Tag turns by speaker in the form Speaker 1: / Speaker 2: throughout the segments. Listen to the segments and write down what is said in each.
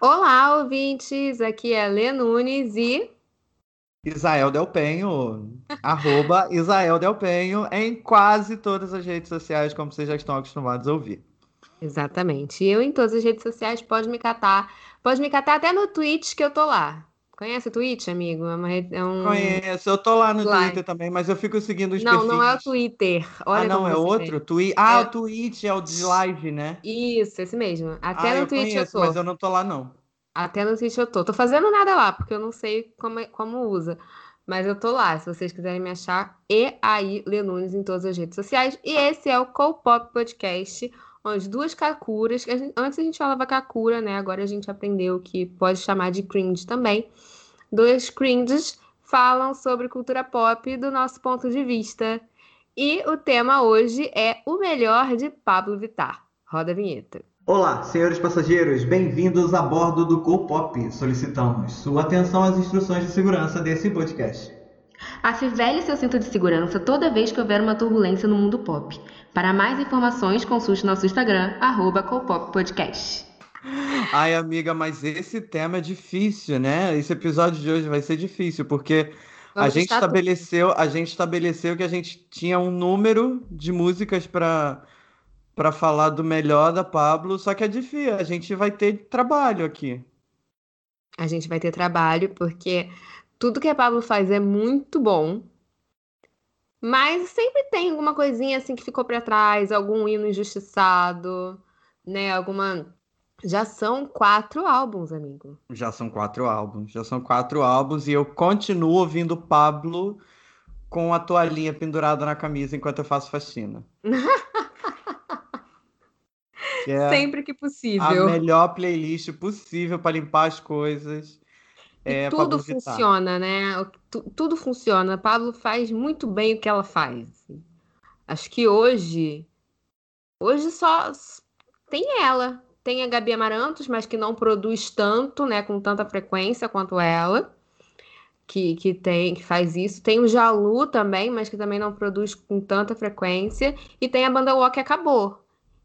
Speaker 1: Olá, ouvintes! Aqui é Lê Nunes e.
Speaker 2: Isael Del Penho, arroba Isael Del Penho, em quase todas as redes sociais, como vocês já estão acostumados a ouvir.
Speaker 1: Exatamente. Eu em todas as redes sociais pode me catar. Pode me catar até no Twitch que eu tô lá. Conhece o Twitch, amigo? É, uma, é um...
Speaker 2: Conheço, eu tô lá no Twitter também, mas eu fico seguindo os
Speaker 1: não,
Speaker 2: perfis.
Speaker 1: Não, não é o Twitter. Olha
Speaker 2: ah, não, é outro? Twi... Ah, é... o Twitch é o de live, né?
Speaker 1: Isso, esse mesmo. Até
Speaker 2: ah,
Speaker 1: no
Speaker 2: eu
Speaker 1: Twitch
Speaker 2: conheço,
Speaker 1: eu tô.
Speaker 2: Mas eu não tô lá, não.
Speaker 1: Até no Twitch eu tô. Tô fazendo nada lá, porque eu não sei como, é, como usa. Mas eu tô lá, se vocês quiserem me achar. E aí, Lenunes em todas as redes sociais. E esse é o Co-Pop Podcast, onde duas kakuras, a gente, antes a gente falava kakura, né? Agora a gente aprendeu que pode chamar de cringe também. Dois cringes falam sobre cultura pop do nosso ponto de vista. E o tema hoje é o melhor de Pablo Vittar. Roda a vinheta.
Speaker 3: Olá, senhores passageiros, bem-vindos a bordo do Co-Pop. Solicitamos sua atenção às instruções de segurança desse podcast.
Speaker 1: Afivele seu cinto de segurança toda vez que houver uma turbulência no mundo pop. Para mais informações, consulte nosso Instagram, arroba Podcast.
Speaker 2: Ai, amiga, mas esse tema é difícil, né? Esse episódio de hoje vai ser difícil, porque Vamos a gente estabeleceu, tudo. a gente estabeleceu que a gente tinha um número de músicas para para falar do melhor da Pablo, só que é difícil, a gente vai ter trabalho aqui.
Speaker 1: A gente vai ter trabalho porque tudo que a Pablo faz é muito bom. Mas sempre tem alguma coisinha assim que ficou para trás, algum hino injustiçado, né? Alguma já são quatro álbuns, amigo.
Speaker 2: Já são quatro álbuns. Já são quatro álbuns e eu continuo ouvindo Pablo com a toalhinha pendurada na camisa enquanto eu faço faxina.
Speaker 1: que é Sempre que possível.
Speaker 2: A melhor playlist possível para limpar as coisas.
Speaker 1: É, tudo funciona, né? tudo funciona. A Pablo faz muito bem o que ela faz. Assim. Acho que hoje. Hoje só tem ela tem a Gabi Amarantos, mas que não produz tanto, né, com tanta frequência quanto ela, que, que tem, que faz isso. Tem o Jalu também, mas que também não produz com tanta frequência. E tem a banda Walk que acabou.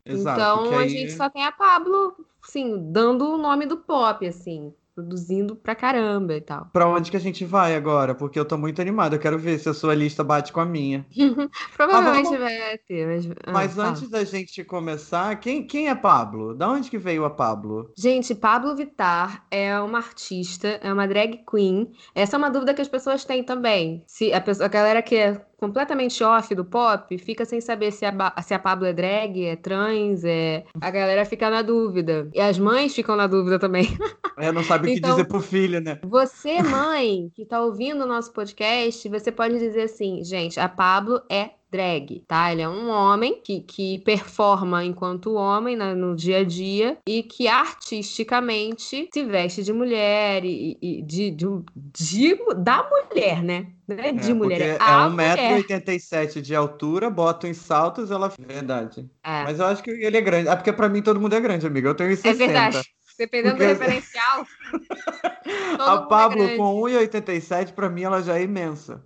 Speaker 1: Exato, então aí... a gente só tem a Pablo, sim, dando o nome do pop, assim produzindo pra caramba e tal.
Speaker 2: Pra onde que a gente vai agora? Porque eu tô muito animado. Eu quero ver se a sua lista bate com a minha.
Speaker 1: Provavelmente ah, vamos... vai ter. Mas,
Speaker 2: ah, mas antes da gente começar, quem, quem é Pablo? Da onde que veio a Pablo?
Speaker 1: Gente, Pablo Vittar é uma artista, é uma drag queen. Essa é uma dúvida que as pessoas têm também. Se a, pessoa, a galera que é completamente off do pop, fica sem saber se a, se a Pablo é drag, é trans, é. A galera fica na dúvida. E as mães ficam na dúvida também.
Speaker 2: É, não sabe o então, que dizer pro filho, né?
Speaker 1: Você, mãe, que tá ouvindo o nosso podcast, você pode dizer assim, gente, a Pablo é drag, tá? Ele é um homem que, que performa enquanto homem né, no dia a dia e que artisticamente se veste de mulher e, e de, de, de, da mulher, né? Não é de
Speaker 2: é,
Speaker 1: mulher,
Speaker 2: é, é 1,87m de altura, bota em saltos, ela. Verdade. É. Mas eu acho que ele é grande. É porque pra mim todo mundo é grande, amiga. Eu tenho 60. É verdade.
Speaker 1: Dependendo porque... do referencial.
Speaker 2: a é Pablo é com 1,87, pra mim, ela já é imensa.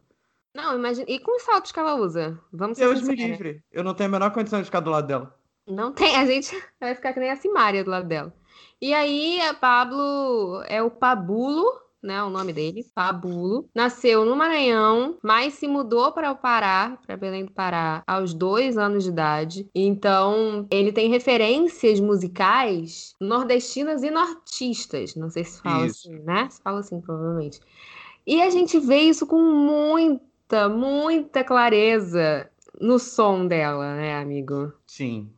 Speaker 1: Não, imagina. E com os saltos que ela usa? Vamos
Speaker 2: Deus me livre. Eu não tenho a menor condição de ficar do lado dela.
Speaker 1: Não tem. A gente vai ficar que nem a Simária do lado dela. E aí, a Pablo é o Pabulo, né? O nome dele, Pabulo. Nasceu no Maranhão, mas se mudou para o Pará, para Belém do Pará, aos dois anos de idade. Então, ele tem referências musicais nordestinas e nortistas. Não sei se fala isso. assim, né? Se fala assim, provavelmente. E a gente vê isso com muito muita, muita clareza no som dela, né, amigo?
Speaker 2: Sim.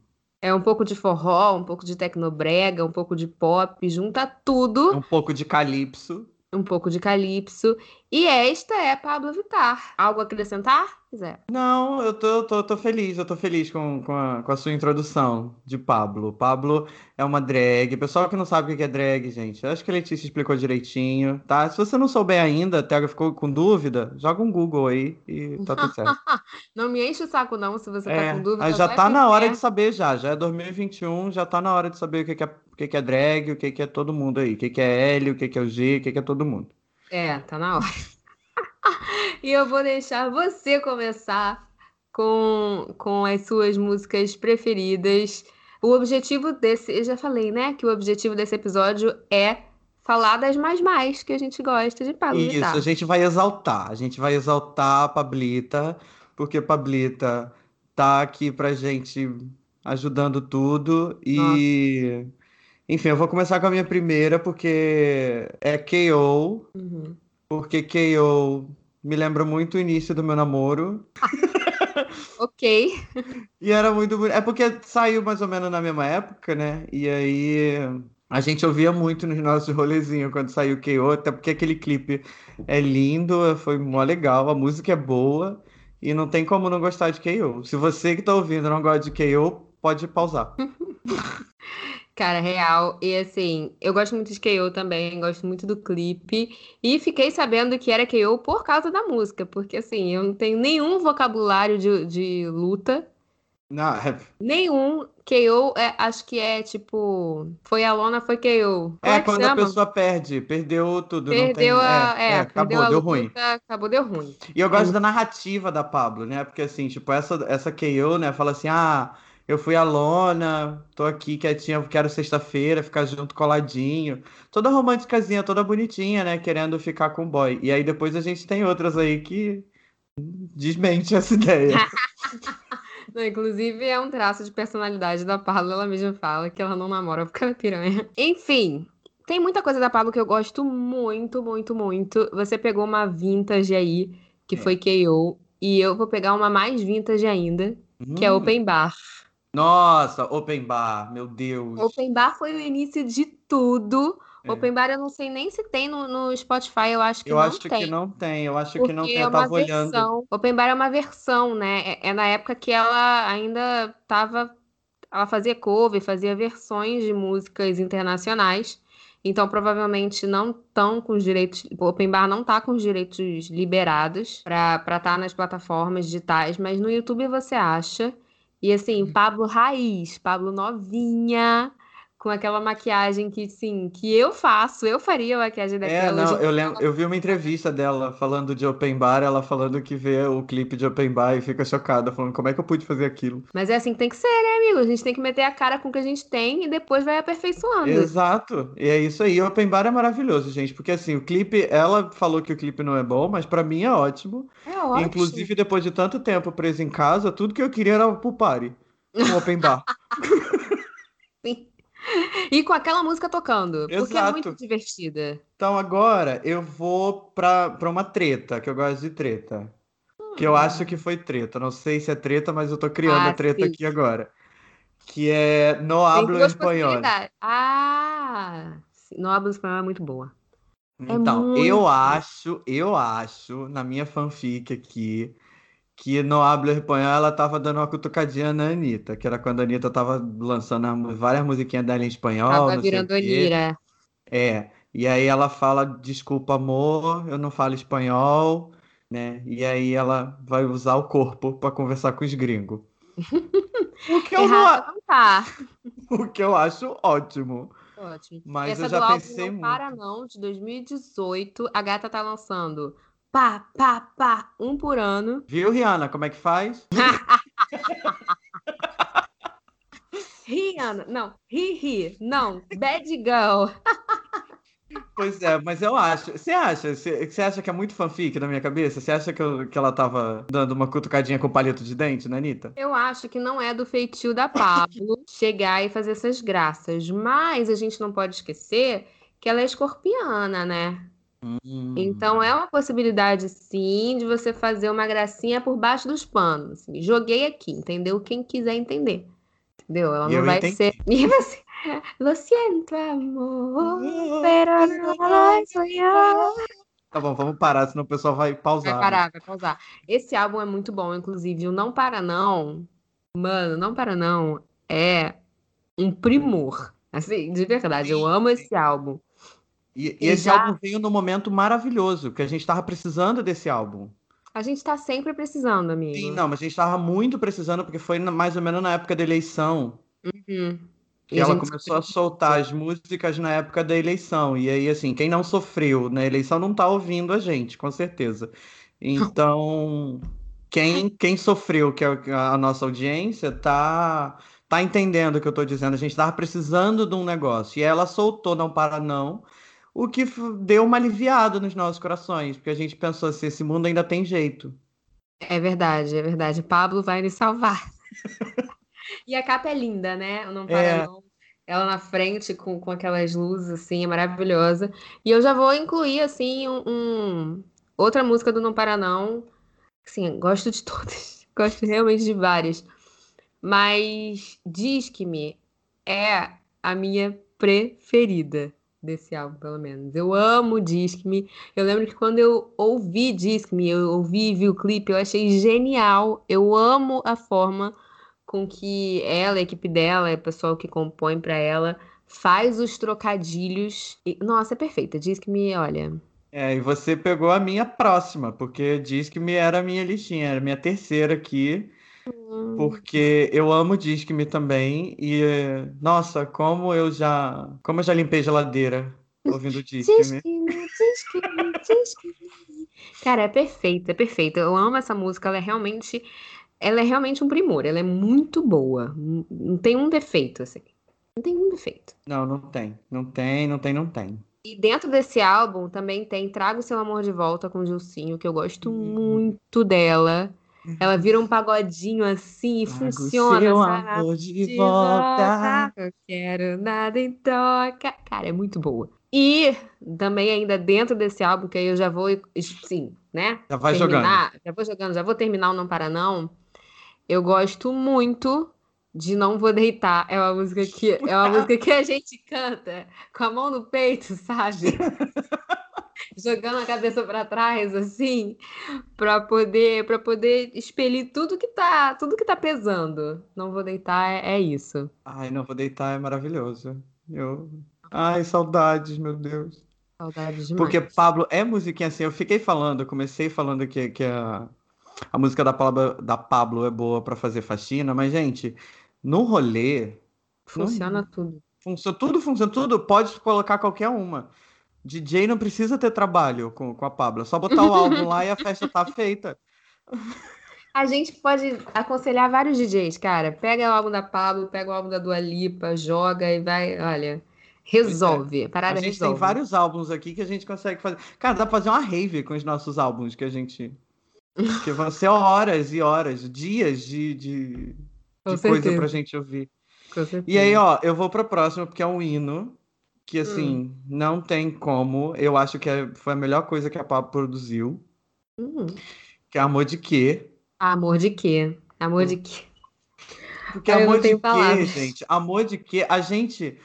Speaker 1: É um pouco de forró, um pouco de tecnobrega, um pouco de pop, junta tudo.
Speaker 2: Um pouco de calypso.
Speaker 1: Um pouco de calypso. E esta é Pablo Vittar. Algo a acrescentar? Zé?
Speaker 2: Não, eu tô, tô, tô feliz, eu tô feliz com, com, a, com a sua introdução de Pablo. Pablo é uma drag. Pessoal que não sabe o que é drag, gente, acho que a Letícia explicou direitinho, tá? Se você não souber ainda, até ficou com dúvida, joga um Google aí e tá tudo certo.
Speaker 1: não me enche o saco não, se você tá é, tá com dúvida.
Speaker 2: Já tá na hora de saber já, já é 2021, já tá na hora de saber o que, que, é, o que, que é drag, o que, que é todo mundo aí, o que, que é L, o que, que é o G, o que, que é todo mundo.
Speaker 1: É, tá na hora. e eu vou deixar você começar com, com as suas músicas preferidas O objetivo desse, eu já falei, né? Que o objetivo desse episódio é falar das mais mais que a gente gosta de Pablo
Speaker 2: Isso, a gente vai exaltar. A gente vai exaltar a Pablita, porque Pablita tá aqui pra gente ajudando tudo. E, Nossa. Enfim, eu vou começar com a minha primeira, porque é KO. Uhum. Porque KO me lembra muito o início do meu namoro.
Speaker 1: ok.
Speaker 2: E era muito bonito. É porque saiu mais ou menos na mesma época, né? E aí a gente ouvia muito nos nossos rolezinhos quando saiu o KO, até porque aquele clipe é lindo, foi mó legal, a música é boa e não tem como não gostar de KO. Se você que tá ouvindo não gosta de KO, pode pausar.
Speaker 1: Cara, real. E assim, eu gosto muito de KO também, gosto muito do clipe. E fiquei sabendo que era KO por causa da música, porque assim, eu não tenho nenhum vocabulário de, de luta.
Speaker 2: Não, é...
Speaker 1: Nenhum. KO, é, acho que é tipo. Foi a lona, foi KO.
Speaker 2: É, é quando a pessoa perde, perdeu tudo.
Speaker 1: Perdeu
Speaker 2: tem...
Speaker 1: a. É, é acabou, deu luta, ruim. Acabou, deu ruim.
Speaker 2: E eu gosto da narrativa da Pablo, né? Porque assim, tipo, essa, essa KO, né, fala assim, ah eu fui a lona, tô aqui quietinha, quero sexta-feira, ficar junto coladinho. Toda românticazinha, toda bonitinha, né? Querendo ficar com o boy. E aí depois a gente tem outras aí que desmente essa ideia.
Speaker 1: Não, inclusive, é um traço de personalidade da Pablo. Ela mesma fala que ela não namora porque ela é piranha. Enfim, tem muita coisa da Pablo que eu gosto muito, muito, muito. Você pegou uma vintage aí, que é. foi KO. E eu vou pegar uma mais vintage ainda, hum. que é hum. Open Bar.
Speaker 2: Nossa, Open Bar, meu Deus.
Speaker 1: Open Bar foi o início de tudo. É. Open Bar eu não sei nem se tem no, no Spotify, eu acho que
Speaker 2: eu
Speaker 1: não
Speaker 2: acho
Speaker 1: tem.
Speaker 2: que não tem, eu acho que não tem, é eu tava
Speaker 1: versão.
Speaker 2: olhando.
Speaker 1: Open Bar é uma versão, né? É, é na época que ela ainda tava. Ela fazia cover, fazia versões de músicas internacionais. Então, provavelmente não estão com os direitos. O Open Bar não tá com os direitos liberados para estar tá nas plataformas digitais, mas no YouTube você acha. E assim, uhum. Pablo raiz, Pablo novinha, com aquela maquiagem que, sim, que eu faço, eu faria a maquiagem é, daquela.
Speaker 2: É, não, eu lembro, eu vi uma entrevista dela falando de open bar, ela falando que vê o clipe de open bar e fica chocada, falando como é que eu pude fazer aquilo.
Speaker 1: Mas é assim que tem que ser, né, amigo? A gente tem que meter a cara com o que a gente tem e depois vai aperfeiçoando.
Speaker 2: Exato. E é isso aí. Open bar é maravilhoso, gente, porque assim, o clipe, ela falou que o clipe não é bom, mas para mim é ótimo.
Speaker 1: É ótimo.
Speaker 2: Inclusive, depois de tanto tempo preso em casa, tudo que eu queria era pro party. Um open bar.
Speaker 1: E com aquela música tocando, Exato. porque é muito divertida.
Speaker 2: Então agora eu vou pra, pra uma treta, que eu gosto de treta. Hum. Que eu acho que foi treta. Não sei se é treta, mas eu tô criando ah, a treta sim. aqui agora. Que é No Hablo Espanhol.
Speaker 1: Ah, No Hablo Espanhol é muito boa.
Speaker 2: É então, é muito... eu acho, eu acho, na minha fanfic aqui, que no Hablo Espanhol ela tava dando uma cutucadinha na Anitta, que era quando a Anitta tava lançando várias musiquinhas dela em espanhol.
Speaker 1: Tava virando Anira.
Speaker 2: É, e aí ela fala, desculpa amor, eu não falo espanhol, né? E aí ela vai usar o corpo para conversar com os gringos.
Speaker 1: o que eu não... não tá.
Speaker 2: O que eu acho ótimo.
Speaker 1: Ótimo.
Speaker 2: Mas
Speaker 1: Essa
Speaker 2: eu já pensei
Speaker 1: não
Speaker 2: muito.
Speaker 1: Para não, de 2018, a gata tá lançando pá, pá, pá, um por ano.
Speaker 2: Viu, Rihanna, como é que faz?
Speaker 1: Rihanna, não, ri, ri, não, bad girl.
Speaker 2: Pois é, mas eu acho. Você acha? Você acha que é muito fanfic na minha cabeça? Você acha que, eu, que ela tava dando uma cutucadinha com palito de dente na Anitta?
Speaker 1: Eu acho que não é do feitio da Pablo chegar e fazer essas graças. Mas a gente não pode esquecer que ela é escorpiana, né? Hum. Então é uma possibilidade, sim, de você fazer uma gracinha por baixo dos panos. Assim. Joguei aqui, entendeu? Quem quiser entender. Entendeu? Ela não vai entendi. ser. E você... Lo siento, amor, pero no lo
Speaker 2: Tá bom, vamos parar, senão o pessoal vai pausar.
Speaker 1: Vai parar, vai pausar. Esse álbum é muito bom, inclusive. O Não Para Não, mano, Não Para Não é um primor. Assim, de verdade, eu amo esse álbum.
Speaker 2: E, e esse já... álbum veio num momento maravilhoso, que a gente estava precisando desse álbum.
Speaker 1: A gente está sempre precisando, amigo.
Speaker 2: Sim, não, mas a gente estava muito precisando, porque foi mais ou menos na época da eleição.
Speaker 1: Uhum.
Speaker 2: Que ela começou a soltar as músicas na época da eleição. E aí, assim, quem não sofreu na eleição não tá ouvindo a gente, com certeza. Então, quem, quem sofreu, que é a nossa audiência, tá tá entendendo o que eu tô dizendo. A gente tava precisando de um negócio. E ela soltou Não Para Não, o que deu uma aliviada nos nossos corações, porque a gente pensou assim, esse mundo ainda tem jeito.
Speaker 1: É verdade, é verdade. Pablo vai nos salvar. e a capa é linda, né? Não Para é. Não. Ela na frente com, com aquelas luzes, assim, é maravilhosa. E eu já vou incluir, assim, um, um... outra música do Não Para Não. Assim, gosto de todas. Gosto realmente de várias. Mas Disque-me é a minha preferida desse álbum, pelo menos. Eu amo Disque-me. Eu lembro que quando eu ouvi Disque-me, eu ouvi vi o clipe, eu achei genial. Eu amo a forma com que ela, a equipe dela, o pessoal que compõe para ela, faz os trocadilhos. E, nossa, é perfeita. Disque-me, olha.
Speaker 2: É, e você pegou a minha próxima, porque Disque-me era a minha listinha, era a minha terceira aqui. Hum. Porque eu amo Disque-me também e nossa, como eu já, como eu já limpei geladeira ouvindo Disque-me.
Speaker 1: Cara, é perfeita, é perfeita. Eu amo essa música, ela é realmente ela é realmente um primor, ela é muito boa. Não tem um defeito assim. Não tem um defeito.
Speaker 2: Não, não tem. Não tem, não tem, não tem.
Speaker 1: E dentro desse álbum também tem Trago Seu Amor de Volta com Gilcinho, que eu gosto uhum. muito dela. Ela vira um pagodinho assim e Trago funciona. Seu amor de, de volta. volta. Eu quero nada em troca. Cara, é muito boa. E também ainda dentro desse álbum, que aí eu já vou, sim, né?
Speaker 2: Já vai terminar,
Speaker 1: jogando. Já vou jogando, já vou terminar o Não Para Não. Eu gosto muito de Não Vou Deitar. É uma música que, é uma música que a gente canta com a mão no peito, sabe? jogando a cabeça para trás assim, para poder para poder expelir tudo que tá, tudo que tá pesando. Não vou deitar é, é isso.
Speaker 2: Ai, não vou deitar é maravilhoso. Eu Ai, saudades, meu Deus.
Speaker 1: Saudades demais.
Speaker 2: Porque Pablo é musiquinha assim, eu fiquei falando, comecei falando que, que a, a música da Pablo, da Pablo é boa para fazer faxina, mas gente, no rolê
Speaker 1: funciona não, tudo.
Speaker 2: Funciona, tudo funciona, tudo pode colocar qualquer uma. DJ não precisa ter trabalho com, com a Pablo, é só botar o álbum lá e a festa tá feita.
Speaker 1: A gente pode aconselhar vários DJs, cara. Pega o álbum da Pablo, pega o álbum da Dua Lipa, joga e vai, olha, resolve. É. A, a
Speaker 2: gente
Speaker 1: resolve.
Speaker 2: tem vários álbuns aqui que a gente consegue fazer. Cara, dá pra fazer uma rave com os nossos álbuns que a gente. que vão ser horas e horas, dias de, de, de coisa pra gente ouvir. E aí, ó, eu vou pra próxima, porque é um hino que assim, hum. não tem como. Eu acho que é, foi a melhor coisa que a Pablo produziu. Hum. Que é Amor de Quê?
Speaker 1: Amor de Quê? Amor de Quê?
Speaker 2: Porque Ai, amor de quê, gente? Amor de quê? A gente,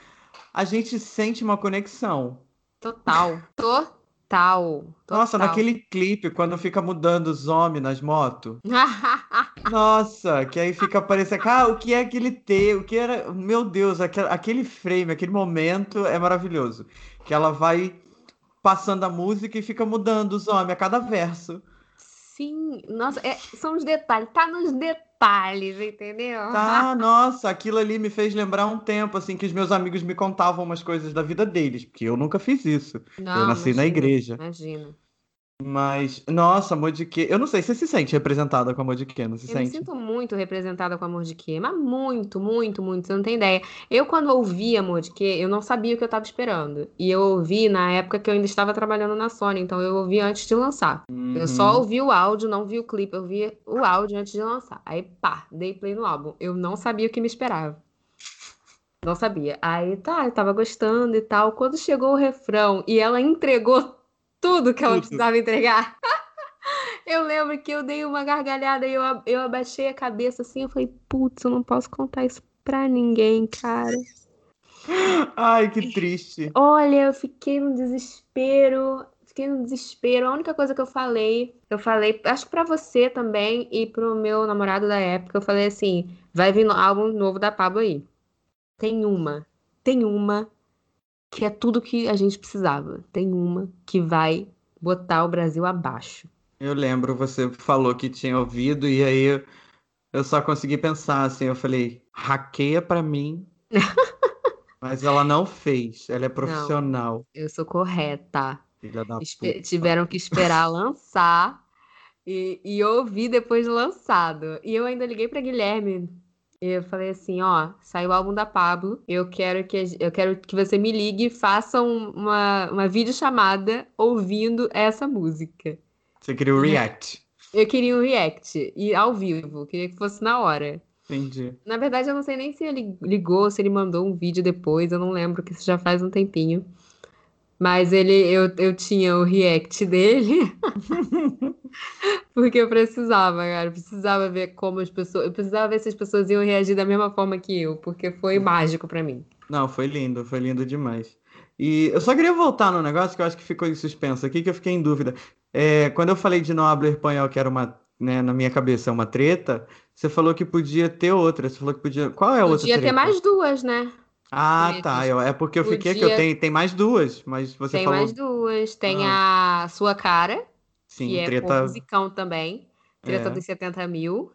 Speaker 2: a gente sente uma conexão.
Speaker 1: Total. Total. Total.
Speaker 2: Nossa, naquele clipe, quando fica mudando os homens nas motos. Nossa, que aí fica parecendo. Cara, o que é aquele T? O que era. Meu Deus, aquele, aquele frame, aquele momento é maravilhoso. Que ela vai passando a música e fica mudando os homens a cada verso.
Speaker 1: Sim, nossa, é, são os detalhes, tá nos detalhes, entendeu?
Speaker 2: Tá, nossa, aquilo ali me fez lembrar um tempo, assim, que os meus amigos me contavam umas coisas da vida deles, porque eu nunca fiz isso. Não, eu nasci imagina, na igreja.
Speaker 1: Imagina.
Speaker 2: Mas, nossa, amor de quê? Eu não sei, você se sente representada com amor de quê? Não se
Speaker 1: eu
Speaker 2: sente? Eu
Speaker 1: me sinto muito representada com amor de quê? Mas muito, muito, muito, você não tem ideia. Eu, quando ouvi amor de quê, eu não sabia o que eu estava esperando. E eu ouvi na época que eu ainda estava trabalhando na Sony, então eu ouvi antes de lançar. Uhum. Eu só ouvi o áudio, não vi o clipe, eu vi o áudio antes de lançar. Aí, pá, dei play no álbum. Eu não sabia o que me esperava. Não sabia. Aí, tá, eu tava gostando e tal. Quando chegou o refrão e ela entregou tudo que ela precisava entregar. eu lembro que eu dei uma gargalhada e eu, eu abaixei a cabeça assim. Eu falei, putz, eu não posso contar isso pra ninguém, cara.
Speaker 2: Ai, que triste.
Speaker 1: Olha, eu fiquei no desespero. Fiquei no desespero. A única coisa que eu falei, eu falei, acho que pra você também e pro meu namorado da época, eu falei assim: vai vir álbum novo da Pablo aí. Tem uma, tem uma que é tudo que a gente precisava. Tem uma que vai botar o Brasil abaixo.
Speaker 2: Eu lembro, você falou que tinha ouvido e aí eu só consegui pensar assim, eu falei, hackeia para mim. Mas ela não fez, ela é profissional.
Speaker 1: Não, eu sou correta. Filha da Espe puta. Tiveram que esperar lançar e, e ouvir depois de lançado. E eu ainda liguei para Guilherme Eu falei assim, ó, saiu o álbum da Pablo, eu quero que, eu quero que você me ligue e faça uma, uma videochamada ouvindo essa música.
Speaker 2: Você queria o react?
Speaker 1: Eu queria um react, e ao vivo, queria que fosse na hora.
Speaker 2: Entendi.
Speaker 1: Na verdade, eu não sei nem se ele ligou, se ele mandou um vídeo depois, eu não lembro, que isso já faz um tempinho. Mas ele, eu, eu tinha o react dele. porque eu precisava, cara. Eu precisava ver como as pessoas. Eu precisava ver se as pessoas iam reagir da mesma forma que eu, porque foi mágico para mim.
Speaker 2: Não, foi lindo, foi lindo demais. E eu só queria voltar no negócio que eu acho que ficou em suspenso aqui, que eu fiquei em dúvida. É, quando eu falei de não hablar espanhol, que era uma, né, na minha cabeça, uma treta, você falou que podia ter outra. Você falou que podia. Qual é a
Speaker 1: podia
Speaker 2: outra?
Speaker 1: Podia ter mais duas, né?
Speaker 2: Ah, tá. Eu, é porque eu fiquei Podia... que eu tenho tem mais duas, mas você
Speaker 1: tem
Speaker 2: falou.
Speaker 1: Tem mais duas. Tem ah. a sua cara,
Speaker 2: Sim,
Speaker 1: que
Speaker 2: treta...
Speaker 1: é musicão também. Treta é. dos 70 mil.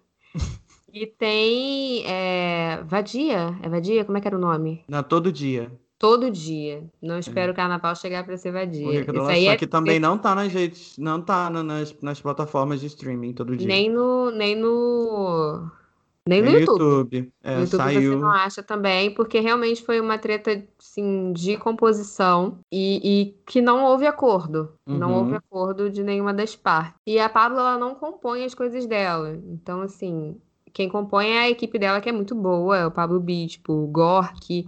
Speaker 1: e tem é, Vadia. É Vadia? Como é que era o nome?
Speaker 2: Na Todo Dia.
Speaker 1: Todo dia. Não é. espero é. o carnaval chegar para ser vadia.
Speaker 2: Isso aí é... que também não tá nas redes, não tá nas, nas plataformas de streaming todo dia.
Speaker 1: Nem no, nem no nem no, YouTube.
Speaker 2: YouTube. É,
Speaker 1: no YouTube
Speaker 2: saiu...
Speaker 1: você não acha também, porque realmente foi uma treta assim, de composição e, e que não houve acordo. Uhum. Não houve acordo de nenhuma das partes. E a Pablo ela não compõe as coisas dela. Então, assim, quem compõe é a equipe dela, que é muito boa, é o Pablo Bispo, o Gork.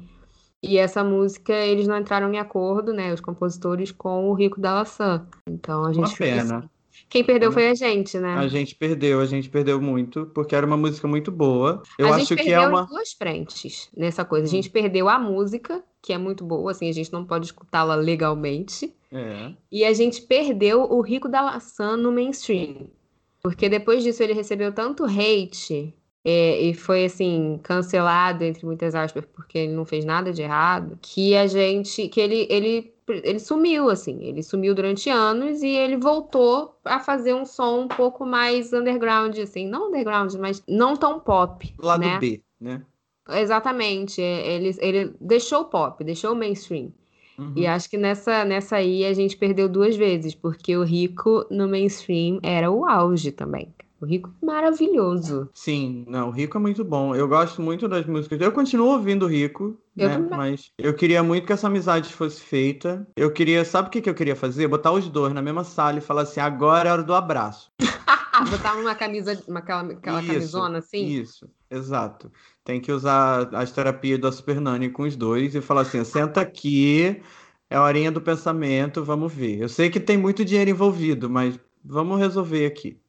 Speaker 1: E essa música, eles não entraram em acordo, né? Os compositores com o Rico da Laçã. Então a gente
Speaker 2: Uma pena. Assim.
Speaker 1: Quem perdeu foi a gente, né?
Speaker 2: A gente perdeu, a gente perdeu muito, porque era uma música muito boa. Eu
Speaker 1: a
Speaker 2: acho
Speaker 1: gente
Speaker 2: que é uma.
Speaker 1: duas frentes nessa coisa. A gente hum. perdeu a música, que é muito boa, assim, a gente não pode escutá-la legalmente.
Speaker 2: É.
Speaker 1: E a gente perdeu o Rico da Laçã no mainstream. Porque depois disso ele recebeu tanto hate é, e foi assim cancelado entre muitas aspas porque ele não fez nada de errado que a gente que ele ele ele sumiu assim ele sumiu durante anos e ele voltou a fazer um som um pouco mais underground assim não underground mas não tão pop
Speaker 2: lado
Speaker 1: né?
Speaker 2: B né
Speaker 1: exatamente é, ele ele deixou o pop deixou o mainstream Uhum. E acho que nessa, nessa aí a gente perdeu duas vezes, porque o Rico no mainstream era o auge também. O Rico é maravilhoso.
Speaker 2: Sim, não, o Rico é muito bom. Eu gosto muito das músicas. Eu continuo ouvindo o Rico, eu né? Mas eu queria muito que essa amizade fosse feita. Eu queria, sabe o que, que eu queria fazer? Botar os dois na mesma sala e falar assim: agora é hora do abraço.
Speaker 1: Botar uma camisa, uma, aquela, aquela isso, camisona assim?
Speaker 2: Isso, exato. Tem que usar as terapias da Super Nani com os dois e falar assim: senta aqui, é a horinha do pensamento, vamos ver. Eu sei que tem muito dinheiro envolvido, mas vamos resolver aqui.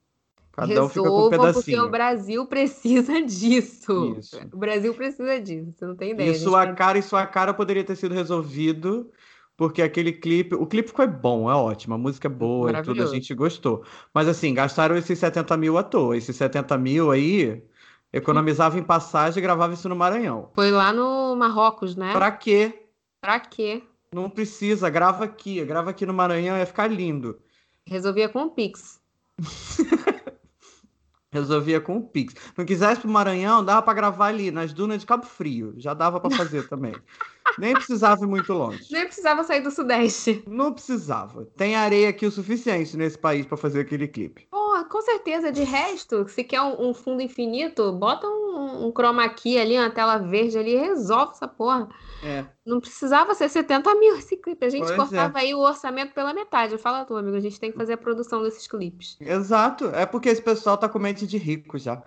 Speaker 1: Cada Resolvam, um fica com um pedacinho. porque o Brasil precisa disso. Isso. O Brasil precisa disso, você não tem ideia.
Speaker 2: E sua cara e sua cara poderia ter sido resolvido, porque aquele clipe. O clipe foi bom, é ótimo, a música é boa e tudo, a gente gostou. Mas assim, gastaram esses 70 mil à toa. Esses 70 mil aí. Economizava em passagem e gravava isso no Maranhão.
Speaker 1: Foi lá no Marrocos, né?
Speaker 2: Pra quê?
Speaker 1: Pra quê?
Speaker 2: Não precisa, grava aqui. Grava aqui no Maranhão, ia ficar lindo.
Speaker 1: Resolvia com o Pix.
Speaker 2: Resolvia com o Pix. Não quisesse pro Maranhão, dava para gravar ali nas dunas de Cabo Frio. Já dava para fazer também. Nem precisava ir muito longe.
Speaker 1: Nem precisava sair do Sudeste.
Speaker 2: Não precisava. Tem areia aqui o suficiente nesse país para fazer aquele clipe.
Speaker 1: Com certeza. De resto, se quer um, um fundo infinito, bota um, um chroma key ali, uma tela verde ali, resolve essa porra.
Speaker 2: É.
Speaker 1: Não precisava ser 70 mil esse clipe. A gente pois cortava é. aí o orçamento pela metade. Fala tu, amigo, a gente tem que fazer a produção desses clipes.
Speaker 2: Exato. É porque esse pessoal tá com mente de rico já.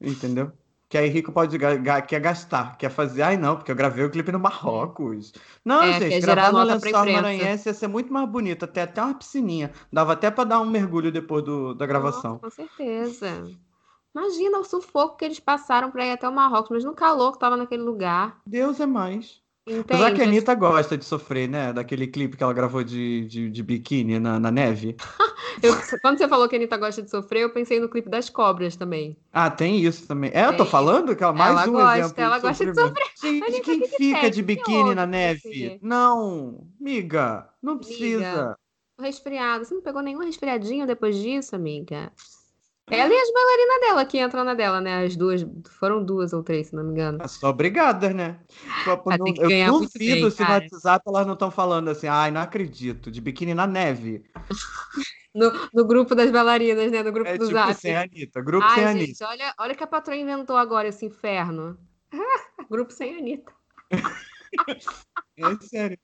Speaker 2: Entendeu? Que aí rico pode quer gastar, quer fazer. Ai, não, porque eu gravei o clipe no Marrocos. Não, é, gente, gravar no lençol maranhense ia ser muito mais bonito. Até até uma piscininha. Dava até para dar um mergulho depois do, da gravação. Nossa,
Speaker 1: com certeza. Imagina o sufoco que eles passaram para ir até o Marrocos, mas no calor que tava naquele lugar.
Speaker 2: Deus é mais. Entende? Apesar que a Anitta gosta de sofrer, né? Daquele clipe que ela gravou de, de, de biquíni na, na neve.
Speaker 1: eu, quando você falou que a Anitta gosta de sofrer, eu pensei no clipe das cobras também.
Speaker 2: Ah, tem isso também. É, eu tô falando que ela mais
Speaker 1: ela
Speaker 2: um
Speaker 1: gosta,
Speaker 2: exemplo.
Speaker 1: Ela gosta de sofrer.
Speaker 2: Gente, quem que fica que de biquíni na neve? Não, miga, não precisa.
Speaker 1: Amiga, resfriado. Você não pegou nenhum resfriadinho depois disso, amiga? Ela e as bailarinas dela que entram na dela, né? As duas, foram duas ou três, se não me engano.
Speaker 2: São obrigadas, né? Ah, não, eu duvido bem, se cara. no WhatsApp elas não estão falando assim, ai, não acredito, de biquíni na neve.
Speaker 1: No, no, grupo das bailarinas, né? No grupo
Speaker 2: é,
Speaker 1: do
Speaker 2: tipo
Speaker 1: Zap.
Speaker 2: sem Anitta. Grupo Ai, sem gente,
Speaker 1: Anitta. Olha, olha que a patroa inventou agora esse inferno. grupo sem Anitta.
Speaker 2: é sério.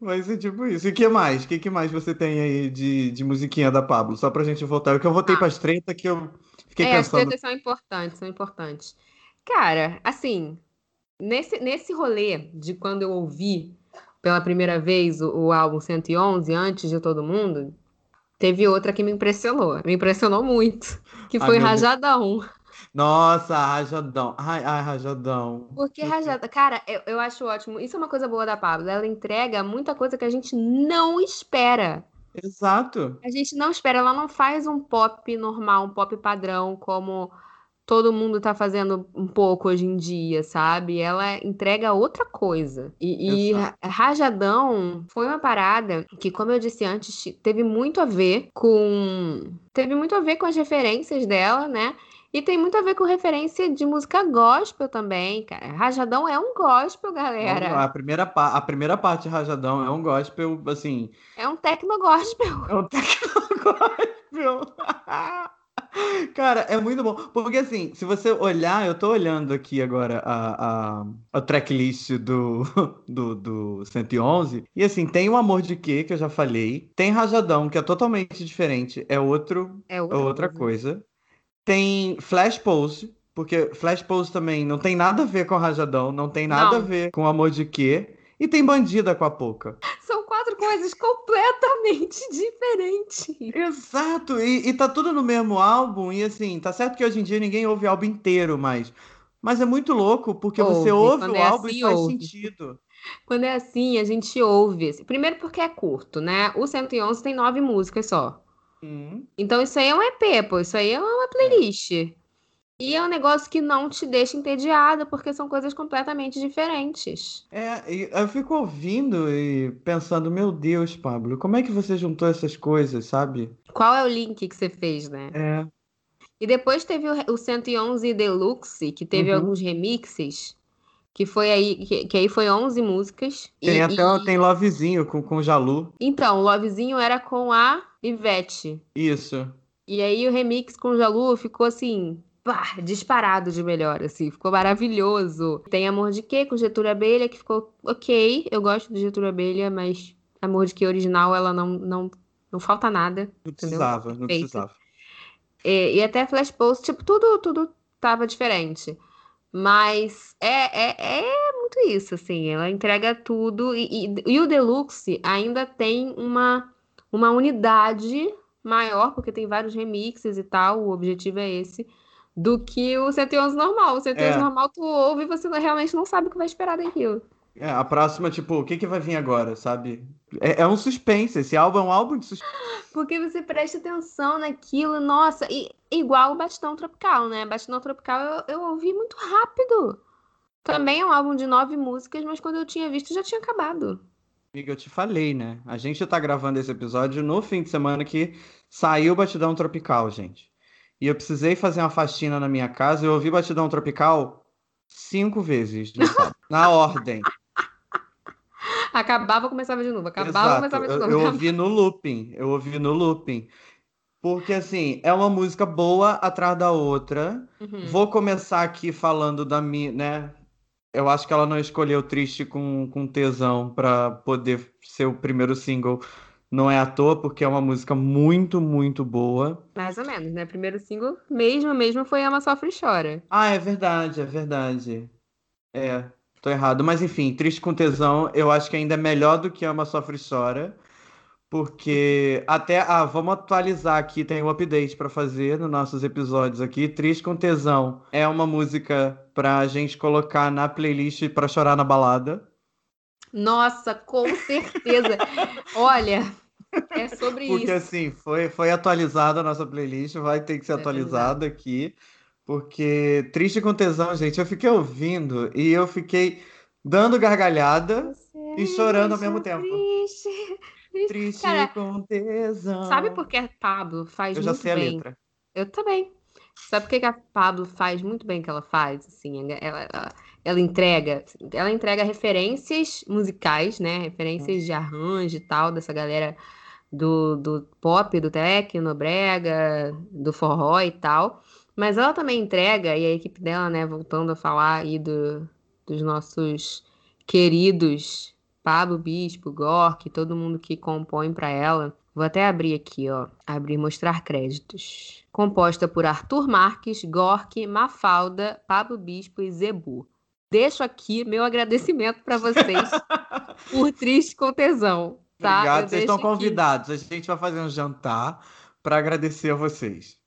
Speaker 2: Vai ser tipo isso. E o que mais? O que, que mais você tem aí de, de musiquinha da Pablo? Só pra gente voltar. O que eu voltei ah. para as tretas que eu fiquei é, pensando.
Speaker 1: As tretas são importantes, são importantes. Cara, assim, nesse, nesse rolê de quando eu ouvi pela primeira vez o, o álbum 111, antes de todo mundo, teve outra que me impressionou. Me impressionou muito. Que foi Ai, Rajadão.
Speaker 2: Nossa, rajadão. Ai, ai, rajadão.
Speaker 1: Porque rajada, cara, eu, eu acho ótimo. Isso é uma coisa boa da Pablo. Ela entrega muita coisa que a gente não espera.
Speaker 2: Exato.
Speaker 1: A gente não espera. Ela não faz um pop normal, um pop padrão, como todo mundo tá fazendo um pouco hoje em dia, sabe? Ela entrega outra coisa. E, e Rajadão foi uma parada que, como eu disse antes, teve muito a ver com. Teve muito a ver com as referências dela, né? E tem muito a ver com referência de música gospel também, cara. Rajadão é um gospel, galera.
Speaker 2: A primeira, a primeira parte de Rajadão é um gospel, assim.
Speaker 1: É um tecno gospel.
Speaker 2: É um tecno gospel. Cara, é muito bom. Porque assim, se você olhar, eu tô olhando aqui agora a, a, a tracklist do, do, do 111. E assim, tem o Amor de Quê, que eu já falei. Tem Rajadão, que é totalmente diferente. É outro. É outra, é outra coisa. coisa. Tem Flash Pose, porque Flash Pose também não tem nada a ver com Rajadão, não tem nada não. a ver com Amor de Quê. E tem Bandida com a Poca.
Speaker 1: São quatro coisas completamente diferentes.
Speaker 2: Exato, e, e tá tudo no mesmo álbum, e assim, tá certo que hoje em dia ninguém ouve o álbum inteiro, mas. Mas é muito louco, porque ouve. você ouve Quando o é álbum assim, e faz ouve. sentido.
Speaker 1: Quando é assim, a gente ouve. Primeiro porque é curto, né? O 111 tem nove músicas só. Hum. Então isso aí é um EP, pô. Isso aí é uma playlist. É. E é um negócio que não te deixa entediada, porque são coisas completamente diferentes.
Speaker 2: É, eu fico ouvindo e pensando, meu Deus, Pablo, como é que você juntou essas coisas, sabe?
Speaker 1: Qual é o link que você fez, né?
Speaker 2: É.
Speaker 1: E depois teve o, 111 Deluxe, que teve uhum. alguns remixes, que foi aí, que, que, aí foi 11 músicas.
Speaker 2: Tem e, até e... tem Lovezinho com, com Jalu.
Speaker 1: Então, Lovezinho era com a Ivete.
Speaker 2: Isso.
Speaker 1: E aí o remix com Jalu ficou assim, pá, disparado de melhor, assim, ficou maravilhoso. Tem Amor de Quê com Getúlio Abelha, que ficou ok. Eu gosto do Getúlio Abelha, mas Amor de Quê original, ela não, não, não falta nada.
Speaker 2: Não precisava, não precisava.
Speaker 1: E, e, até Flash Post, tipo, tudo, tudo tava diferente. Mas é, é, é muito isso, assim, ela entrega tudo. E, e, e o Deluxe ainda tem uma uma unidade maior, porque tem vários remixes e tal, o objetivo é esse, do que o 111 normal. O 111 é. normal tu ouve e você realmente não sabe o que vai esperar daquilo.
Speaker 2: É, a próxima, tipo, o que, que vai vir agora, sabe? É, é, um suspense, esse álbum é um álbum de suspense.
Speaker 1: Porque você presta atenção naquilo, nossa, e igual o Batidão Tropical, né? Batidão Tropical eu, eu ouvi muito rápido. Também é um álbum de nove músicas, mas quando eu tinha visto já tinha acabado.
Speaker 2: Amiga, eu te falei, né? A gente tá gravando esse episódio no fim de semana que saiu Batidão Tropical, gente. E eu precisei fazer uma faxina na minha casa e eu ouvi Batidão Tropical cinco vezes na ordem.
Speaker 1: Acabava, começava de novo. Acabava, Exato. começava de novo.
Speaker 2: Eu, eu ouvi no looping. Eu ouvi no looping. Porque, assim, é uma música boa atrás da outra. Uhum. Vou começar aqui falando da minha, né? Eu acho que ela não escolheu Triste com, com Tesão para poder ser o primeiro single. Não é à toa, porque é uma música muito, muito boa.
Speaker 1: Mais ou menos, né? Primeiro single, mesmo, mesmo, foi Ama Sofre e Chora.
Speaker 2: Ah, é verdade, é verdade. É, tô errado. Mas enfim, Triste com Tesão, eu acho que ainda é melhor do que Ama Sofre e Chora. Porque até. Ah, vamos atualizar aqui, tem um update para fazer nos nossos episódios aqui. Triste com Tesão é uma música pra gente colocar na playlist para chorar na balada.
Speaker 1: Nossa, com certeza. Olha, é sobre
Speaker 2: Porque,
Speaker 1: isso.
Speaker 2: Porque assim, foi, foi atualizada a nossa playlist, vai ter que ser é atualizada aqui. Porque Triste com Tesão, gente, eu fiquei ouvindo e eu fiquei dando gargalhada Você e chorando ao mesmo tempo. Triste. Cara, com tesão.
Speaker 1: Sabe por que Pablo faz Eu já muito sei bem? a letra. Eu também. Sabe por que a Pablo faz muito bem o que ela faz? Assim, ela, ela, ela, entrega, ela entrega referências musicais, né? Referências de arranjo e tal, dessa galera do, do pop, do techno, brega, do forró e tal. Mas ela também entrega, e a equipe dela, né, voltando a falar aí do, dos nossos queridos Pablo Bispo, Gork, todo mundo que compõe para ela. Vou até abrir aqui, ó. Abrir mostrar créditos. Composta por Arthur Marques, Gork, Mafalda, Pablo Bispo e Zebu. Deixo aqui meu agradecimento para vocês por Triste com Tesão. Tá?
Speaker 2: Obrigado, vocês estão aqui. convidados. A gente vai fazer um jantar para agradecer a vocês.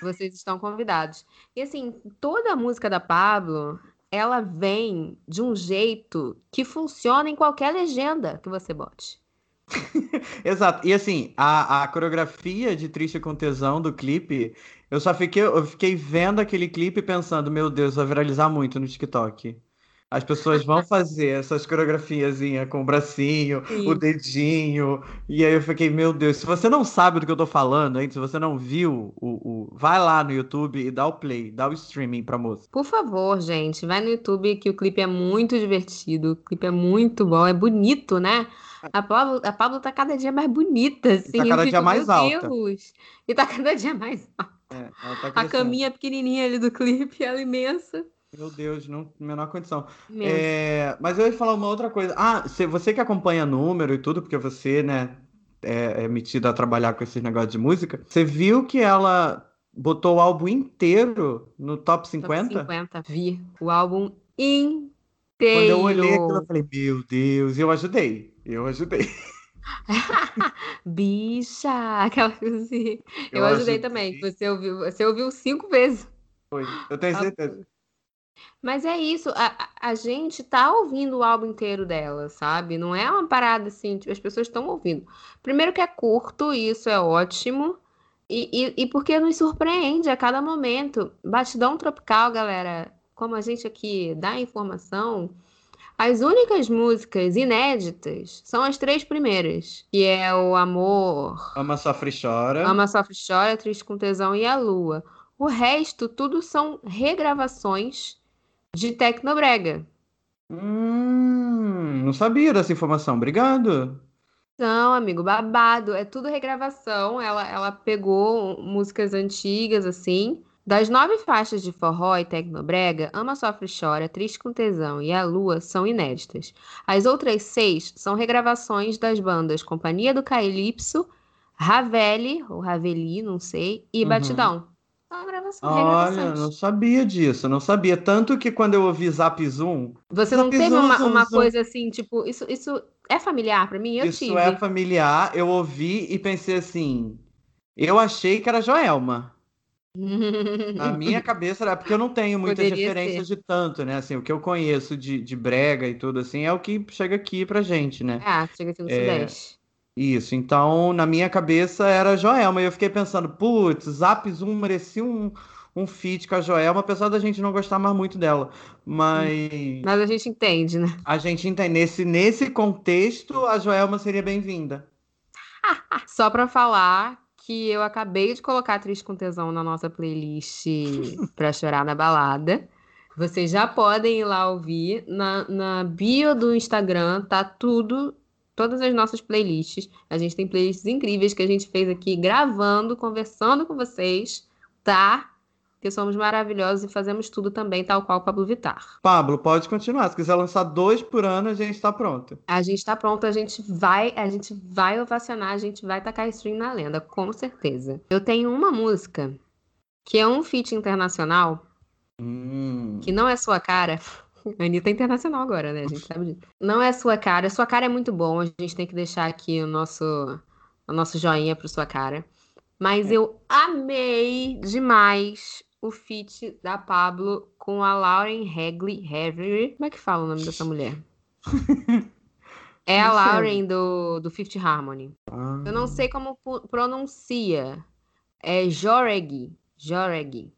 Speaker 1: Vocês estão convidados. E assim, toda a música da Pablo, ela vem de um jeito que funciona em qualquer legenda que você bote.
Speaker 2: Exato. E assim, a, a coreografia de Triste com Tesão do clipe, eu só fiquei, eu fiquei vendo aquele clipe pensando, meu Deus, vai viralizar muito no TikTok. As pessoas vão fazer essas coreografias com o bracinho, Sim. o dedinho. E aí eu fiquei, meu Deus, se você não sabe do que eu tô falando, hein, se você não viu, o, o, vai lá no YouTube e dá o play, dá o streaming pra moça.
Speaker 1: Por favor, gente, vai no YouTube que o clipe é muito divertido, o clipe é muito bom, é bonito, né? A Pablo, a Pablo tá cada dia mais bonita, assim. E
Speaker 2: tá cada dia mais alta. Deus.
Speaker 1: E tá cada dia mais alta. É, tá a caminha pequenininha ali do clipe, ela é imensa.
Speaker 2: Meu Deus, não, menor condição. É, mas eu ia falar uma outra coisa. Ah, você que acompanha número e tudo, porque você, né, é, é metida a trabalhar com esses negócios de música, você viu que ela botou o álbum inteiro no top 50?
Speaker 1: Top 50, vi. O álbum inteiro.
Speaker 2: Quando eu olhei aquilo, eu falei, meu Deus, eu ajudei. Eu ajudei.
Speaker 1: Bicha, aquela coisa assim. Eu, eu ajudei, ajudei também. Você ouviu, você ouviu cinco vezes.
Speaker 2: Foi, eu tenho certeza.
Speaker 1: Mas é isso, a, a gente tá ouvindo o álbum inteiro dela, sabe? Não é uma parada assim, tipo, as pessoas estão ouvindo. Primeiro que é curto, e isso é ótimo. E, e, e, porque nos surpreende a cada momento. Batidão tropical, galera, como a gente aqui dá informação, as únicas músicas inéditas são as três primeiras, que é o Amor.
Speaker 2: Ama Sofre Chora.
Speaker 1: Ama Sofre Chora, Triste com Tesão e a Lua. O resto, tudo são regravações de Tecnobrega.
Speaker 2: Hum, não sabia dessa informação. Obrigado.
Speaker 1: Não, amigo, babado. É tudo regravação. Ela, ela pegou músicas antigas, assim. Das nove faixas de forró e tecnobrega, Ama Sofre Chora, Triste com Tesão e A Lua são inéditas. As outras seis são regravações das bandas Companhia do Calypso, Ravelli, ou Raveli, não sei, e uhum. Batidão
Speaker 2: uma gravação. Olha, não sabia disso, não sabia. Tanto que quando eu ouvi Zap Zoom.
Speaker 1: Você Zap não teve Zoom, uma, Zoom, uma Zoom. coisa assim, tipo, isso, isso é familiar para mim? Eu
Speaker 2: isso
Speaker 1: tive.
Speaker 2: é familiar, eu ouvi e pensei assim. Eu achei que era Joelma. Na minha cabeça era porque eu não tenho muitas Poderia referências ser. de tanto, né? Assim, o que eu conheço de, de brega e tudo assim é o que chega aqui pra gente, né?
Speaker 1: Ah, chega aqui no é... Sudeste.
Speaker 2: Isso, então na minha cabeça era Joelma, e eu fiquei pensando, putz, Zap Zoom merecia um, um feat com a Joelma, apesar da gente não gostar mais muito dela. Mas.
Speaker 1: Mas a gente entende, né?
Speaker 2: A gente entende. Nesse, nesse contexto, a Joelma seria bem-vinda.
Speaker 1: Só para falar que eu acabei de colocar Triste com Tesão na nossa playlist para chorar na balada. Vocês já podem ir lá ouvir. Na, na bio do Instagram tá tudo todas as nossas playlists. A gente tem playlists incríveis que a gente fez aqui gravando, conversando com vocês, tá? Que somos maravilhosos e fazemos tudo também, tal qual o Pablo Vittar.
Speaker 2: Pablo, pode continuar. Se quiser lançar dois por ano, a gente está pronto.
Speaker 1: A gente está pronto, a gente vai, a gente vai ovacionar, a gente vai tacar stream na lenda, com certeza. Eu tenho uma música que é um feat internacional,
Speaker 2: hum.
Speaker 1: que não é sua cara. Anitta é internacional agora, né? A gente sabe disso. Não é sua cara. Sua cara é muito bom. A gente tem que deixar aqui o nosso, o nosso joinha pro sua cara. Mas é. eu amei demais o feat da Pablo com a Lauren Hagley. Hagley. Como é que fala o nome dessa mulher? é a Lauren do, do Fifth Harmony.
Speaker 2: Ah.
Speaker 1: Eu não sei como pronuncia. É Joreg. Joreg.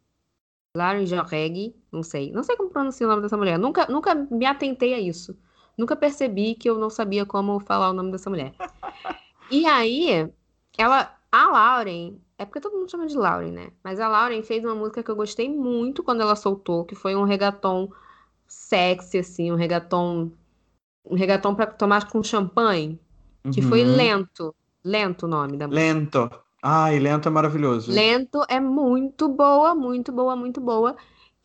Speaker 1: Lauren Joreg, não sei. Não sei como pronunciar o nome dessa mulher. Nunca, nunca me atentei a isso. Nunca percebi que eu não sabia como falar o nome dessa mulher. E aí, ela, a Lauren, É porque todo mundo chama de Lauren, né? Mas a Lauren fez uma música que eu gostei muito quando ela soltou, que foi um reggaeton sexy, assim, um reggaeton. Um reggaeton pra tomar com champanhe, que uhum. foi lento. Lento o nome da música.
Speaker 2: Lento. Ai, lento é maravilhoso.
Speaker 1: Lento é muito boa, muito boa, muito boa.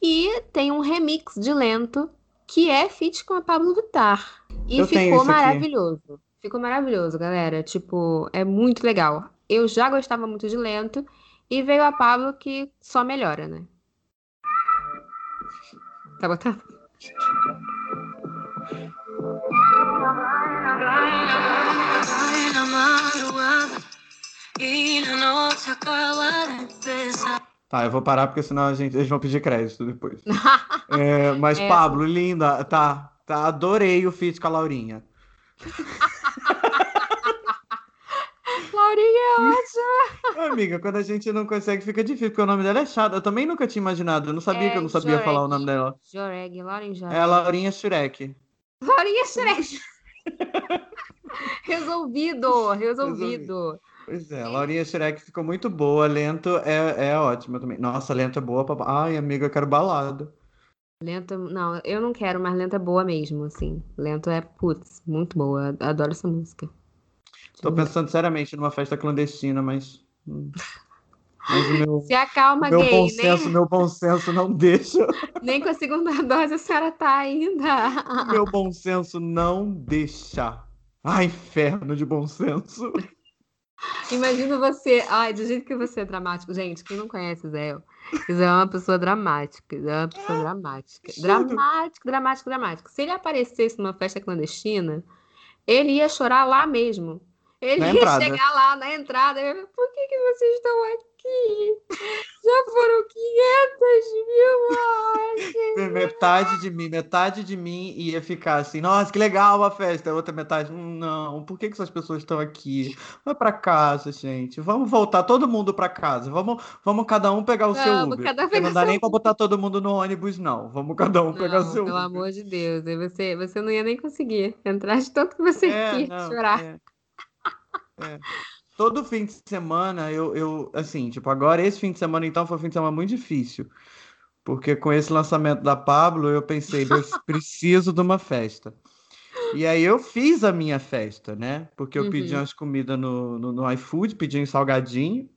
Speaker 1: E tem um remix de lento que é feat com a Pablo Vittar. E eu ficou maravilhoso. Aqui. Ficou maravilhoso, galera. Tipo, é muito legal. Eu já gostava muito de lento e veio a Pablo que só melhora, né? Tá botando?
Speaker 2: Tá, eu vou parar porque senão a gente, eles vão pedir crédito depois. é, mas, é. Pablo, linda, tá, tá, adorei o feat com a Laurinha.
Speaker 1: Laurinha é ótima.
Speaker 2: Amiga, quando a gente não consegue, fica difícil, porque o nome dela é chato. Eu também nunca tinha imaginado, eu não sabia é, que eu não sabia falar o nome dela.
Speaker 1: Joreg, Joreg.
Speaker 2: É a Laurinha Shurek.
Speaker 1: Laurinha Shurek. resolvido, resolvido.
Speaker 2: Pois é, Laurinha Shrek ficou muito boa. Lento é, é ótima também. Nossa, lento é boa. Pra... Ai, amiga, eu quero balada.
Speaker 1: Lento, não, eu não quero, mas lento é boa mesmo, assim. Lento é, putz, muito boa. Adoro essa música.
Speaker 2: Tô pensando seriamente numa festa clandestina, mas. Hum, mas
Speaker 1: meu, Se acalma,
Speaker 2: meu
Speaker 1: gay.
Speaker 2: Bom senso, nem... Meu bom senso não deixa.
Speaker 1: Nem com a segunda dose a senhora tá ainda.
Speaker 2: Meu bom senso não deixa. Ai, inferno de bom senso.
Speaker 1: Imagina você. Ai, do jeito que você é dramático. Gente, quem não conhece Zé, Zé é uma pessoa dramática. Zé é uma pessoa dramática. Dramático, dramático, dramático. Se ele aparecesse numa festa clandestina, ele ia chorar lá mesmo. Ele na ia entrada. chegar lá na entrada e por que, que vocês estão aqui? Já foram 500
Speaker 2: mil horas. Metade de mim, metade de mim ia ficar assim, nossa, que legal a festa. A outra metade, não, por que, que essas pessoas estão aqui? Vai para casa, gente. Vamos voltar todo mundo para casa. Vamos, vamos cada um pegar o vamos, seu Uber. Cada não dá nem para botar todo mundo no ônibus, não. Vamos cada um não, pegar o seu
Speaker 1: pelo Uber. Pelo amor de Deus, você, você não ia nem conseguir entrar de tanto que você é, quis não, chorar. É.
Speaker 2: É. Todo fim de semana, eu, eu, assim, tipo, agora esse fim de semana, então, foi um fim de semana muito difícil. Porque com esse lançamento da Pablo, eu pensei, eu preciso de uma festa. E aí eu fiz a minha festa, né? Porque eu uhum. pedi umas comidas no, no, no iFood, pedi um salgadinho,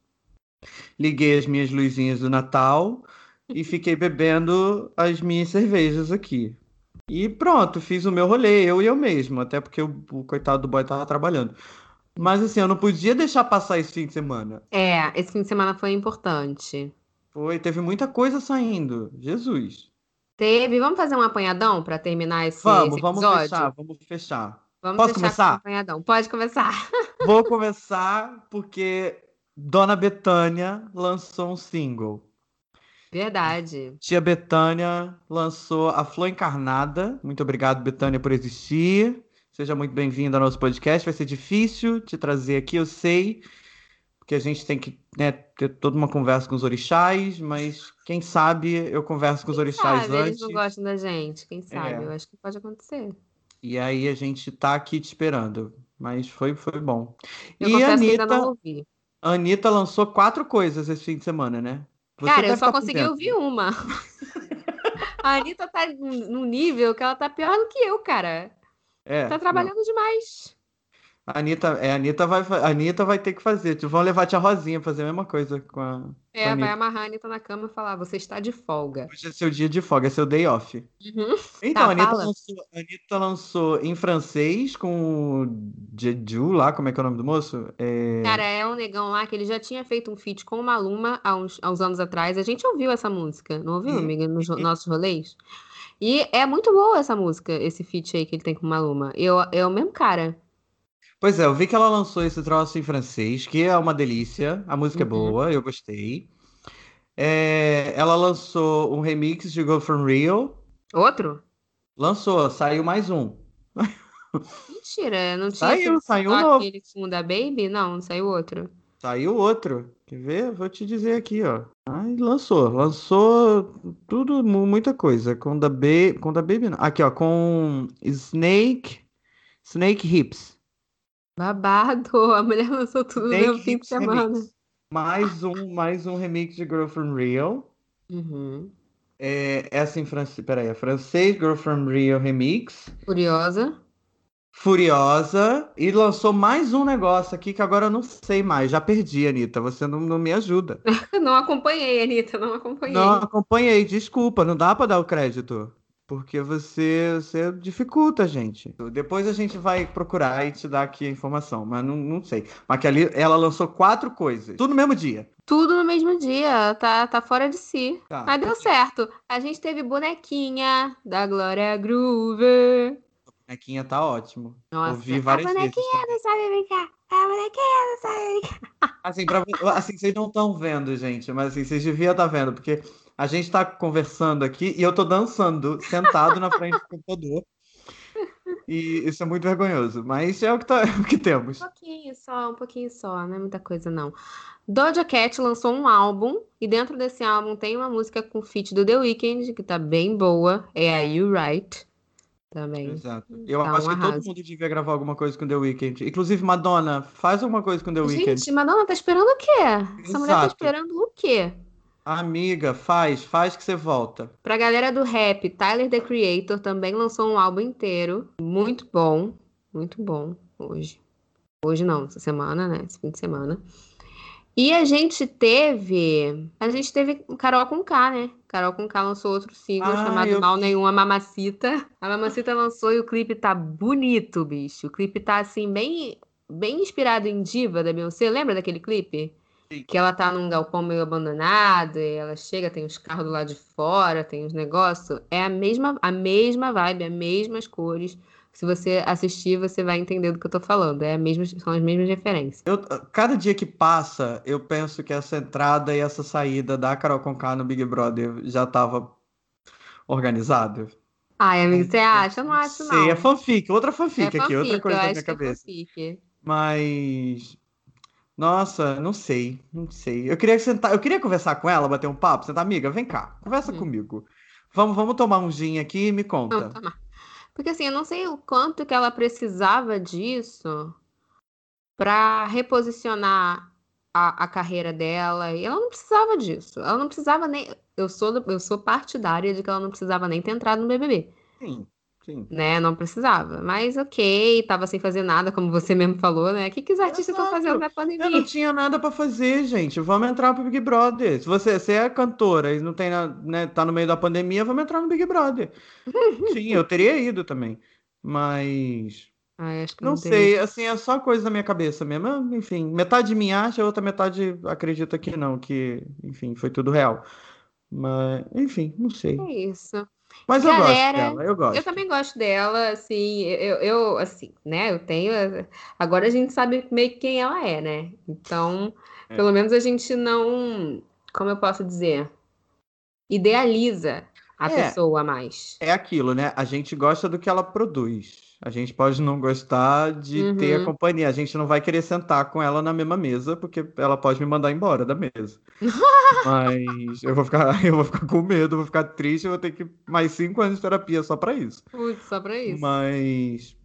Speaker 2: liguei as minhas luzinhas do Natal e fiquei bebendo as minhas cervejas aqui. E pronto, fiz o meu rolê, eu e eu mesmo, até porque o, o coitado do boy tava trabalhando. Mas assim, eu não podia deixar passar esse fim de semana.
Speaker 1: É, esse fim de semana foi importante.
Speaker 2: Foi, teve muita coisa saindo. Jesus.
Speaker 1: Teve. Vamos fazer um apanhadão para terminar esse,
Speaker 2: vamos,
Speaker 1: esse
Speaker 2: vamos
Speaker 1: episódio?
Speaker 2: fechar, vamos fechar.
Speaker 1: Vamos
Speaker 2: Posso
Speaker 1: começar? Apanhadão. Pode começar.
Speaker 2: Vou começar porque Dona Betânia lançou um single.
Speaker 1: Verdade.
Speaker 2: Tia Betânia lançou A Flor Encarnada. Muito obrigado, Betânia, por existir. Seja muito bem-vindo ao nosso podcast. Vai ser difícil te trazer aqui, eu sei, porque a gente tem que né, ter toda uma conversa com os orixás, mas quem sabe eu converso com os orixás
Speaker 1: sabe,
Speaker 2: antes.
Speaker 1: Eles não gostam da gente, quem sabe? É. Eu acho que pode acontecer.
Speaker 2: E aí a gente tá aqui te esperando. Mas foi, foi bom.
Speaker 1: Eu e a Anitta, não ouvi.
Speaker 2: A Anitta lançou quatro coisas esse fim de semana, né?
Speaker 1: Você Cara, eu só consegui ouvir uma. a Anitta tá num nível que ela tá pior do que eu, cara. É, tá trabalhando não. demais.
Speaker 2: A Anitta, é, a Anitta, vai, a Anitta vai ter que fazer. Tipo, vão levar a tia Rosinha fazer a mesma coisa com a.
Speaker 1: É, com a vai amarrar a Anitta na cama e falar: você está de folga.
Speaker 2: Hoje é seu dia de folga, é seu day off.
Speaker 1: Uhum.
Speaker 2: Então, tá, a, Anitta lançou, a Anitta lançou em francês com o Jeju lá, como é que é o nome do moço? É...
Speaker 1: Cara, é um negão lá que ele já tinha feito um feat com o Maluma há uns, há uns anos atrás. A gente ouviu essa música, não ouviu, amiga, nos nossos rolês? E é muito boa essa música, esse feat aí que ele tem com Maluma. Eu, é o mesmo cara.
Speaker 2: Pois é, eu vi que ela lançou esse troço em francês, que é uma delícia. A música é uhum. é boa, eu gostei. É, ela lançou um remix de Go From Real.
Speaker 1: Outro?
Speaker 2: Lançou, saiu mais um.
Speaker 1: Mentira, não tinha
Speaker 2: saiu, saiu aquele
Speaker 1: com da Baby? Não saiu outro.
Speaker 2: Saiu outro. Quer ver? Vou te dizer aqui, ó. Aí lançou, lançou tudo, muita coisa. Com da, Be com da Baby, não. Aqui, ó, com Snake, Snake Hips.
Speaker 1: Babado, a mulher lançou tudo Snake no fim de semana. Remix.
Speaker 2: Mais um, mais um remix de Girl From Real.
Speaker 1: Uhum.
Speaker 2: É, essa em francês. Peraí, é francês, Girl From Real Remix.
Speaker 1: Curiosa.
Speaker 2: Furiosa. E lançou mais um negócio aqui que agora eu não sei mais. Já perdi, Anitta. Você não, não me ajuda.
Speaker 1: não acompanhei, Anitta. Não acompanhei.
Speaker 2: Não acompanhei, desculpa. Não dá para dar o crédito. Porque você, você dificulta, gente. Depois a gente vai procurar e te dar aqui a informação, mas não, não sei. Mas que ali ela lançou quatro coisas, tudo no mesmo dia.
Speaker 1: Tudo no mesmo dia, tá, tá fora de si. Tá. Mas deu certo. A gente teve bonequinha da Glória Groover.
Speaker 2: A bonequinha tá ótimo.
Speaker 1: Nossa, Ouvi várias a bonequinha vezes. não sabe brincar. A bonequinha não sabe brincar.
Speaker 2: Assim, pra, assim vocês não estão vendo, gente, mas assim, vocês deviam estar tá vendo, porque a gente está conversando aqui e eu estou dançando, sentado na frente do computador. E isso é muito vergonhoso, mas é o que, tá, é o que temos.
Speaker 1: Um pouquinho só, um pouquinho só, não é muita coisa não. Doja Cat lançou um álbum e dentro desse álbum tem uma música com feat do The Weeknd que tá bem boa, é a You Right. Também.
Speaker 2: Exato. Eu tá acho que todo mundo devia gravar alguma coisa com The Weeknd. Inclusive, Madonna, faz alguma coisa com The Weeknd.
Speaker 1: Gente, Madonna tá esperando o quê? Essa Exato. mulher tá esperando o quê?
Speaker 2: Amiga, faz, faz que você volta.
Speaker 1: Pra galera do rap, Tyler the Creator também lançou um álbum inteiro. Muito bom, muito bom hoje. Hoje não, essa semana, né? Esse fim de semana. E a gente teve. A gente teve Carol com K, né? Carol com K lançou outro single ah, chamado eu... Mal Nenhuma Mamacita. A Mamacita lançou e o clipe tá bonito, bicho. O clipe tá assim, bem, bem inspirado em Diva da Beyoncé. Lembra daquele clipe? Que ela tá num galpão meio abandonado, e ela chega, tem os carros do lado de fora, tem os negócios. É a mesma, a mesma vibe, as mesmas cores. Se você assistir, você vai entender do que eu tô falando. É mesma, são as mesmas referências.
Speaker 2: Eu, cada dia que passa, eu penso que essa entrada e essa saída da Carol Conká no Big Brother já tava organizado.
Speaker 1: Ai, amigo, você acha? Eu não acho, não. Sei,
Speaker 2: é fanfic, outra fanfic, é fanfic aqui, outra coisa na minha é cabeça. É Mas nossa, não sei, não sei. Eu queria sentar, eu queria conversar com ela, bater um papo, sentar, amiga, vem cá, conversa uhum. comigo. Vamos, vamos tomar um gin aqui e me conta. Não,
Speaker 1: Porque assim, eu não sei o quanto que ela precisava disso para reposicionar a, a, carreira dela. E ela não precisava disso. Ela não precisava nem. Eu sou, eu sou partidária de que ela não precisava nem ter entrado no BBB.
Speaker 2: Sim. Sim.
Speaker 1: Né? Não precisava. Mas ok, tava sem fazer nada, como você mesmo falou, né? O que, que os artistas estão fazendo na pandemia?
Speaker 2: Eu não tinha nada para fazer, gente. Vamos entrar pro Big Brother. Se você, você é cantora e não tem, né, tá no meio da pandemia, vamos entrar no Big Brother. Sim, eu teria ido também. Mas.
Speaker 1: Ai,
Speaker 2: não, não sei, assim, é só coisa da minha cabeça mesmo. Enfim, metade de mim acha, a outra metade acredita que não, que, enfim, foi tudo real. Mas, enfim, não sei.
Speaker 1: É isso.
Speaker 2: Mas Galera, eu gosto dela, eu gosto.
Speaker 1: Eu também gosto dela, assim, eu, eu, assim, né, eu tenho, agora a gente sabe meio quem ela é, né, então, é. pelo menos a gente não, como eu posso dizer, idealiza a é, pessoa mais.
Speaker 2: É aquilo, né, a gente gosta do que ela produz. A gente pode não gostar de uhum. ter a uhum. companhia. A gente não vai querer sentar com ela na mesma mesa, porque ela pode me mandar embora da mesa. Mas eu vou ficar, eu vou ficar com medo, vou ficar triste, eu vou ter que mais cinco anos de terapia só para isso.
Speaker 1: Putz, só para isso.
Speaker 2: Mas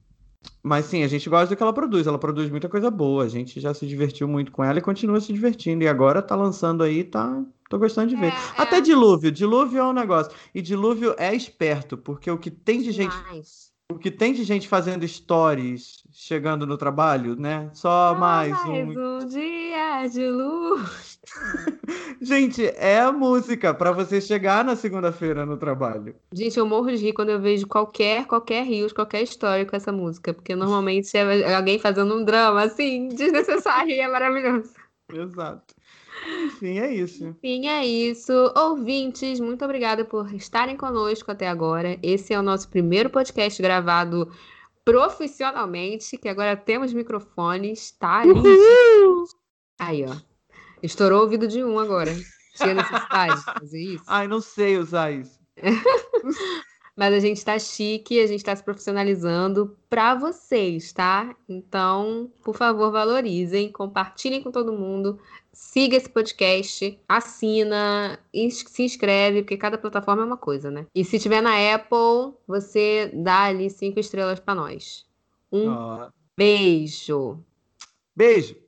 Speaker 2: mas sim, a gente gosta do que ela produz. Ela produz muita coisa boa. A gente já se divertiu muito com ela e continua se divertindo. E agora tá lançando aí, tá. Tô gostando de ver. É, Até é. Dilúvio. Dilúvio é um negócio. E Dilúvio é esperto, porque o que tem de gente o que tem de gente fazendo stories chegando no trabalho, né? Só mais,
Speaker 1: mais um... um dia de luz.
Speaker 2: gente, é a música para você chegar na segunda-feira no trabalho.
Speaker 1: Gente, eu morro de rir quando eu vejo qualquer qualquer rios, qualquer história com essa música, porque normalmente é alguém fazendo um drama assim, desnecessário e é maravilhoso.
Speaker 2: Exato. Enfim, é isso.
Speaker 1: Enfim, é isso. Ouvintes, muito obrigada por estarem conosco até agora. Esse é o nosso primeiro podcast gravado profissionalmente, que agora temos microfones, tá? Aí, ó. Estourou o ouvido de um agora. Tinha necessidade de fazer isso?
Speaker 2: Ai, não sei usar isso.
Speaker 1: Mas a gente tá chique, a gente tá se profissionalizando para vocês, tá? Então, por favor, valorizem, compartilhem com todo mundo, siga esse podcast, assina, se inscreve, porque cada plataforma é uma coisa, né? E se tiver na Apple, você dá ali cinco estrelas para nós. Um oh. beijo.
Speaker 2: Beijo.